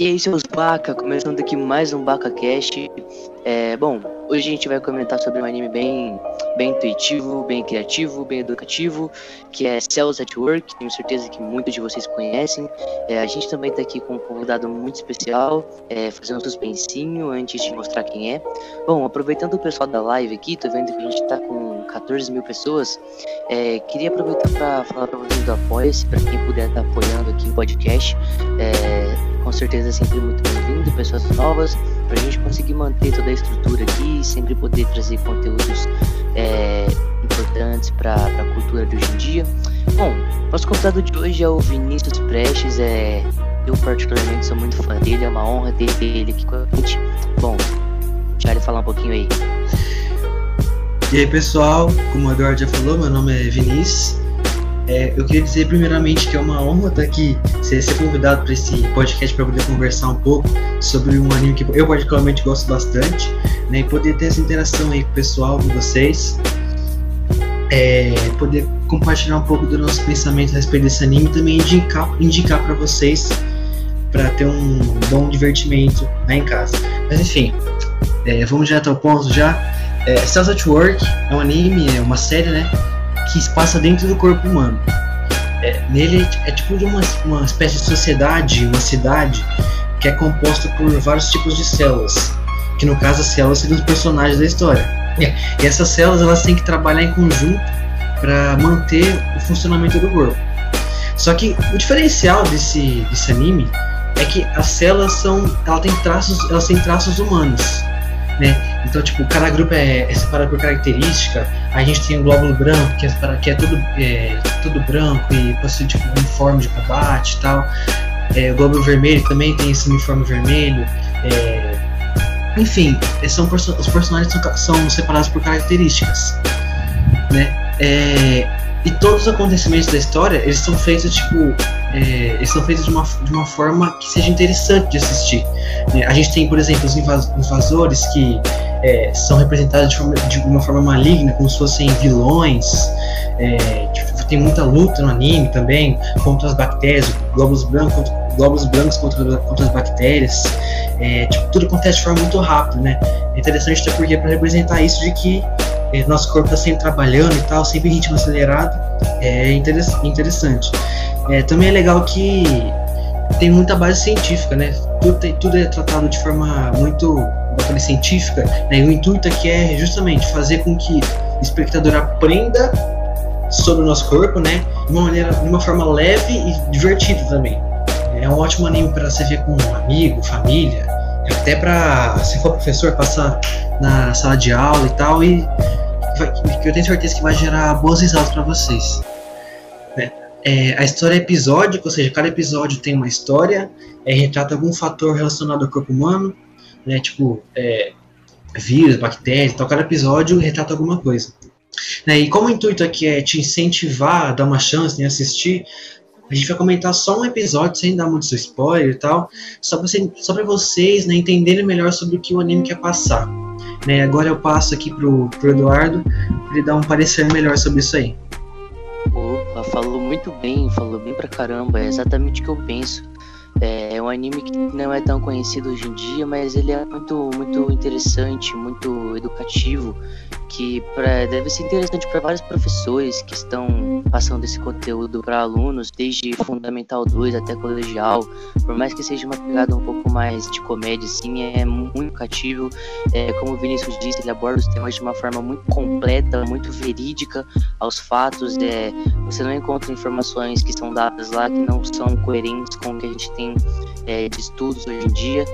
E aí, seus Baca, começando aqui mais um Baca Cast. É, bom, hoje a gente vai comentar sobre um anime bem, bem intuitivo, bem criativo, bem educativo, que é Cells at Work. Tenho certeza que muitos de vocês conhecem. É, a gente também está aqui com um convidado muito especial, é, fazendo um suspensinho antes de mostrar quem é. Bom, aproveitando o pessoal da live aqui, tô vendo que a gente está com 14 mil pessoas. É, queria aproveitar para falar para vocês do Apoia-se, para quem puder estar tá apoiando aqui o podcast. É, com certeza sempre muito bem-vindo, pessoas novas, para a gente conseguir manter toda a estrutura aqui e sempre poder trazer conteúdos é, importantes para a cultura de hoje em dia. Bom, nosso convidado de hoje é o Vinícius Prestes, é, eu particularmente sou muito fã dele, é uma honra ter ele aqui com a gente. Bom, deixa ele falar um pouquinho aí. E aí pessoal, como o Eduardo já falou, meu nome é Vinícius. É, eu queria dizer primeiramente que é uma honra estar aqui, ser, ser convidado para esse podcast para poder conversar um pouco sobre um anime que eu particularmente gosto bastante, né, e poder ter essa interação aí com o pessoal, com vocês, é, poder compartilhar um pouco do nosso pensamento a respeito desse anime e também indicar, indicar para vocês para ter um bom divertimento lá em casa. Mas enfim, é, vamos direto ao ponto já. É, Cells at Work é um anime, é uma série, né? Que se passa dentro do corpo humano. É, nele é tipo de uma, uma espécie de sociedade, uma cidade que é composta por vários tipos de células. Que no caso as células seriam os personagens da história. É, e essas células elas têm que trabalhar em conjunto para manter o funcionamento do corpo. Só que o diferencial desse, desse anime é que as células são, ela tem traços, elas têm traços humanos né? Então, tipo, cada grupo é, é, separado por característica. A gente tem o glóbulo branco, que é, que é, tudo, é tudo branco e possui tipo, uniforme de combate e tal. É, o glóbulo vermelho também tem esse uniforme vermelho. É, enfim, são, os personagens são, são separados por características, né? É, e todos os acontecimentos da história, eles são feitos, tipo, é, eles são feitos de uma, de uma forma que seja interessante de assistir. É, a gente tem, por exemplo, os invasores que é, são representados de, forma, de, uma forma maligna, como se fossem vilões. É, tipo, tem muita luta no anime também contra as bactérias, globos brancos contra, globos brancos contra, contra as bactérias. É, tipo, tudo acontece de forma muito rápida, né? É interessante até porque é para representar isso de que é, nosso corpo está sempre trabalhando e tal, sempre em ritmo acelerado, é interessante. É, também é legal que tem muita base científica, né? Tudo, tem, tudo é tratado de forma muito falei, científica, né? E o intuito aqui é justamente fazer com que o espectador aprenda sobre o nosso corpo, né? De uma maneira, de uma forma leve e divertida também. É um ótimo anime para você ver com um amigo, família, até para se for professor passar na sala de aula e tal e que eu tenho certeza que vai gerar boas risadas para vocês. Né? É, a história é episódica, ou seja, cada episódio tem uma história, é, retrata algum fator relacionado ao corpo humano, né, tipo é, vírus, bactérias, então cada episódio retrata alguma coisa. Né, e como o intuito aqui é te incentivar, dar uma chance em assistir, a gente vai comentar só um episódio sem dar muito spoiler e tal, só para vocês né, entenderem melhor sobre o que o anime quer passar. Né, agora eu passo aqui pro, pro Eduardo para ele dar um parecer melhor sobre isso aí. Falou muito bem, falou bem pra caramba, é exatamente o que eu penso. É, é um anime que não é tão conhecido hoje em dia, mas ele é muito, muito interessante, muito educativo que pra, deve ser interessante para vários professores que estão passando esse conteúdo para alunos, desde Fundamental 2 até colegial. Por mais que seja uma pegada um pouco mais de comédia, assim, é muito cativo. É, como o Vinícius disse, ele aborda os temas de uma forma muito completa, muito verídica aos fatos. É, você não encontra informações que são dadas lá que não são coerentes com o que a gente tem é, de estudos hoje em dia.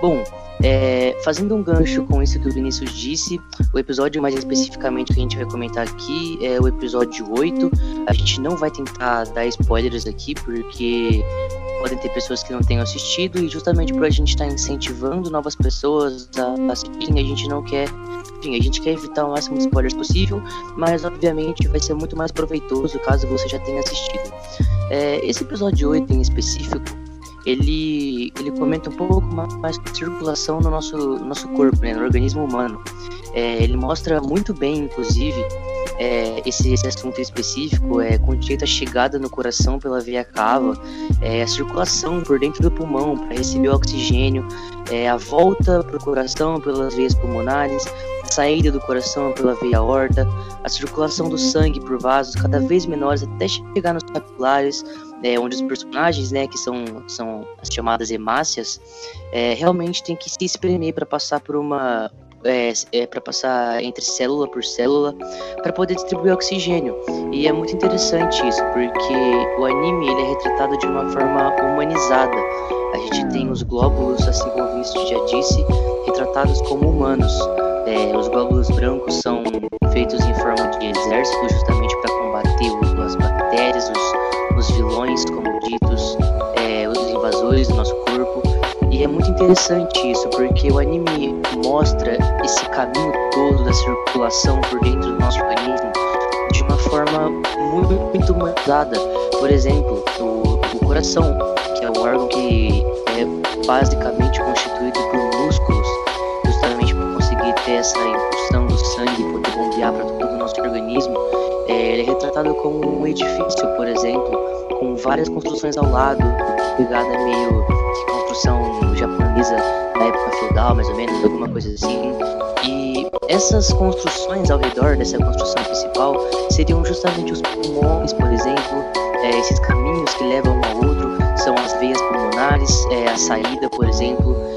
Bom, é, fazendo um gancho com isso que o Vinícius disse, o episódio mais especificamente que a gente vai comentar aqui é o episódio 8. A gente não vai tentar dar spoilers aqui, porque podem ter pessoas que não tenham assistido, e justamente por a gente estar tá incentivando novas pessoas a assistirem, a gente não quer. Enfim, a gente quer evitar o máximo de spoilers possível, mas obviamente vai ser muito mais proveitoso caso você já tenha assistido. É, esse episódio 8 em específico ele, ele comenta um pouco mais da circulação no nosso, no nosso corpo, né, no organismo humano. É, ele mostra muito bem, inclusive, é, esse, esse assunto específico, é, com direito à chegada no coração pela veia cava, é, a circulação por dentro do pulmão para receber o oxigênio, é, a volta para o coração pelas veias pulmonares, saída do coração pela veia aorta, a circulação do sangue por vasos cada vez menores até chegar nos capilares, é, onde os personagens, né, que são, são as chamadas hemácias, é, realmente tem que se espremer para passar por uma, é, é para passar entre célula por célula para poder distribuir oxigênio. E é muito interessante isso, porque o anime ele é retratado de uma forma humanizada. A gente tem os glóbulos, assim como o Vinícius já disse, retratados como humanos. É, os glóbulos brancos são feitos em forma de exército, justamente para combater as bactérias, os, os vilões, como ditos, é, os invasores do nosso corpo. E é muito interessante isso, porque o anime mostra esse caminho todo da circulação por dentro do nosso organismo de uma forma muito, muito humanizada. Por exemplo, o, o coração, que é um órgão que é basicamente constituído por músculos, essa impulsão do sangue poder bombear para todo o nosso organismo. É, ele é retratado como um edifício, por exemplo, com várias construções ao lado, pegada meio construção japonesa da época feudal, mais ou menos, alguma coisa assim. E essas construções ao redor dessa construção principal seriam justamente os pulmões, por exemplo, é, esses caminhos que levam um ao outro, são as veias pulmonares, é, a saída, por exemplo,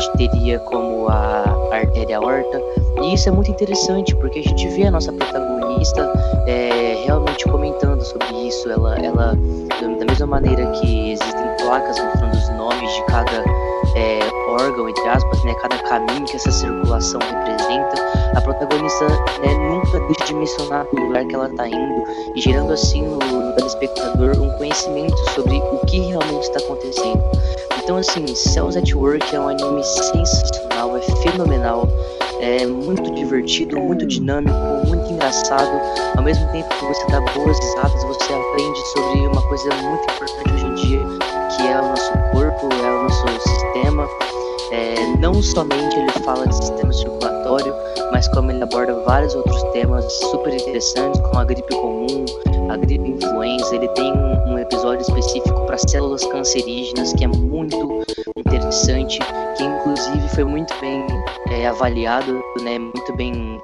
gente teria como a artéria aorta. E isso é muito interessante porque a gente vê a nossa protagonista é, realmente comentando sobre isso. Ela, ela, da mesma maneira que existem placas mostrando os nomes de cada é, órgão, entre aspas, né, cada caminho que essa circulação representa, a protagonista né, nunca deixa de mencionar o lugar que ela está indo e gerando assim no, no telespectador um conhecimento sobre o que realmente está acontecendo. Então, assim, Cells at Work é um anime sensacional, é fenomenal, é muito divertido, muito dinâmico, muito engraçado. Ao mesmo tempo que você dá boas risadas, você aprende sobre uma coisa muito importante hoje em dia, que é o nosso corpo, é o nosso sistema. É, não somente ele fala de sistema circulatório, mas como ele aborda vários outros temas super interessantes, como a gripe comum, a gripe influenza. Ele tem um, um episódio específico para células cancerígenas que é muito interessante, que inclusive foi muito bem é, avaliado, né, muito bem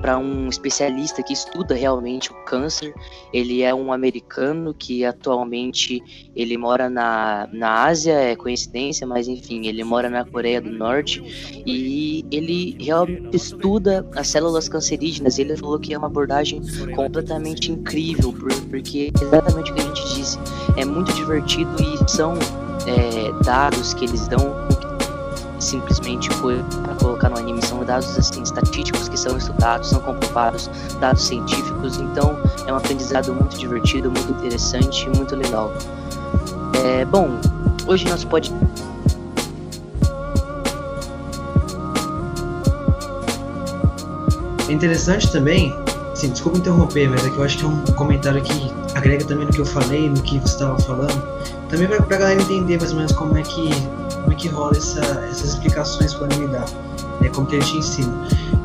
para um especialista que estuda realmente o câncer. Ele é um americano que atualmente ele mora na, na Ásia, é coincidência, mas enfim, ele mora na Coreia do Norte e ele realmente estuda as células cancerígenas. Ele falou que é uma abordagem completamente incrível, porque exatamente o que a gente disse, é muito divertido e são é, dados que eles dão simplesmente para colocar no anime são dados assim estatísticos que são estudados, são comprovados, dados científicos. Então é um aprendizado muito divertido, muito interessante, muito legal. É, bom, hoje nós pode É interessante também, sim, desculpa interromper, mas é que eu acho que é um comentário que agrega também no que eu falei, no que você estava falando, também para a galera entender mais ou menos como é que como é que rola essa, essas explicações que o anime dá, né, como que ele te ensina.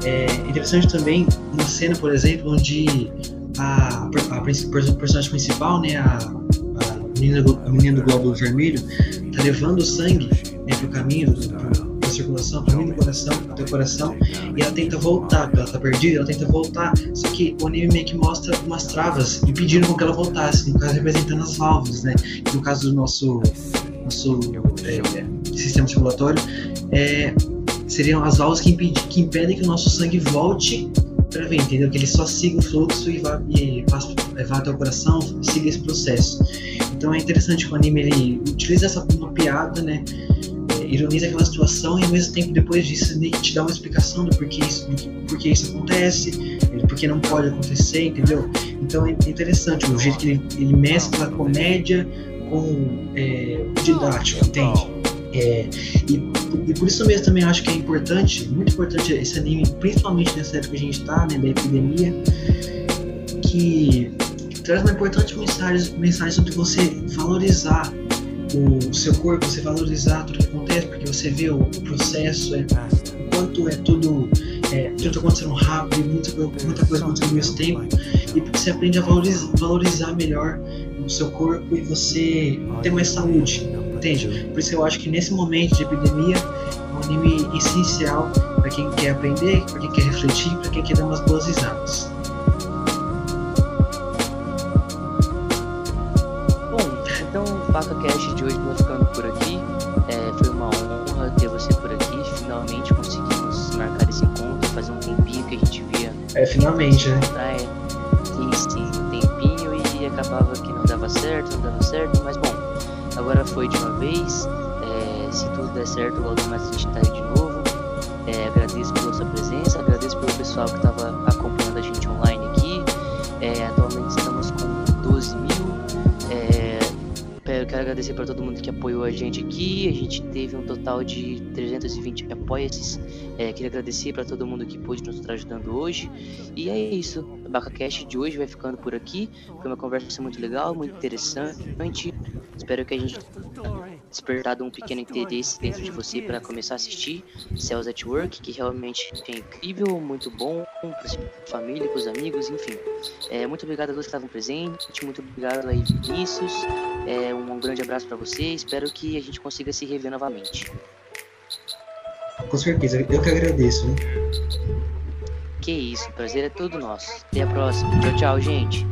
É interessante também uma cena, por exemplo, onde a, a, a personagem principal, né, a, a, menina, a menina do glóbulo vermelho, tá levando o sangue né, pro caminho, pro, circulação, meio do coração, até o coração, e ela tenta voltar, ela tá perdida, ela tenta voltar, só que o anime meio que mostra umas travas impedindo com que ela voltasse, no caso representando as válvulas, né, no caso do nosso nosso é, sistema circulatório, é, seriam as válvulas que, que, impedem que o nosso sangue volte para ver, entendeu? Que ele só siga o fluxo e vá, e vá até o coração, siga esse processo. Então é interessante que o anime ele utiliza essa uma piada, né? Ironiza aquela situação e ao mesmo tempo depois disso ele te dá uma explicação do porquê isso, do porquê isso acontece, do porquê não pode acontecer, entendeu? Então é interessante o jeito que ele, ele mescla a comédia com é, didático, entende? É, e, e, por isso mesmo também acho que é importante, muito importante esse anime, principalmente nessa época que a gente está, né, da epidemia, que, que, traz uma importante mensagem, mensagem sobre você valorizar o seu corpo, você valorizar tudo que acontece, porque você vê o processo, é, o quanto é tudo, é, tudo acontecendo rápido, muita, muita coisa acontecendo ao mesmo tempo, e você aprende a valorizar, valorizar melhor o seu corpo e você ter mais saúde, entende? Por isso eu acho que nesse momento de epidemia é um anime essencial para quem quer aprender, para quem quer refletir, para quem quer dar umas boas risadas. É, finalmente, né? É, sim, sim, um tempinho e acabava que não dava certo, não dava certo, mas bom, agora foi de uma vez. É, se tudo der certo, logo mais a gente tá aí de novo. É, agradeço pela sua presença, agradeço pelo pessoal que estava acompanhando a gente online aqui. É, eu quero agradecer para todo mundo que apoiou a gente aqui. A gente teve um total de 320 apoia-se. É, queria agradecer para todo mundo que pôde nos estar ajudando hoje. E é isso. BacaCast de hoje vai ficando por aqui. Foi uma conversa muito legal, muito interessante. Espero que a gente despertado um pequeno interesse dentro de você para começar a assistir Cells at Work, que realmente é incrível, muito bom para família, para os amigos, enfim. É, muito obrigado a todos que estavam presentes, muito obrigado aí Vinícius, é, um grande abraço para você, espero que a gente consiga se rever novamente. Com certeza, eu que agradeço. Hein? Que isso, o prazer é todo nosso. Até a próxima. Tchau, tchau, gente.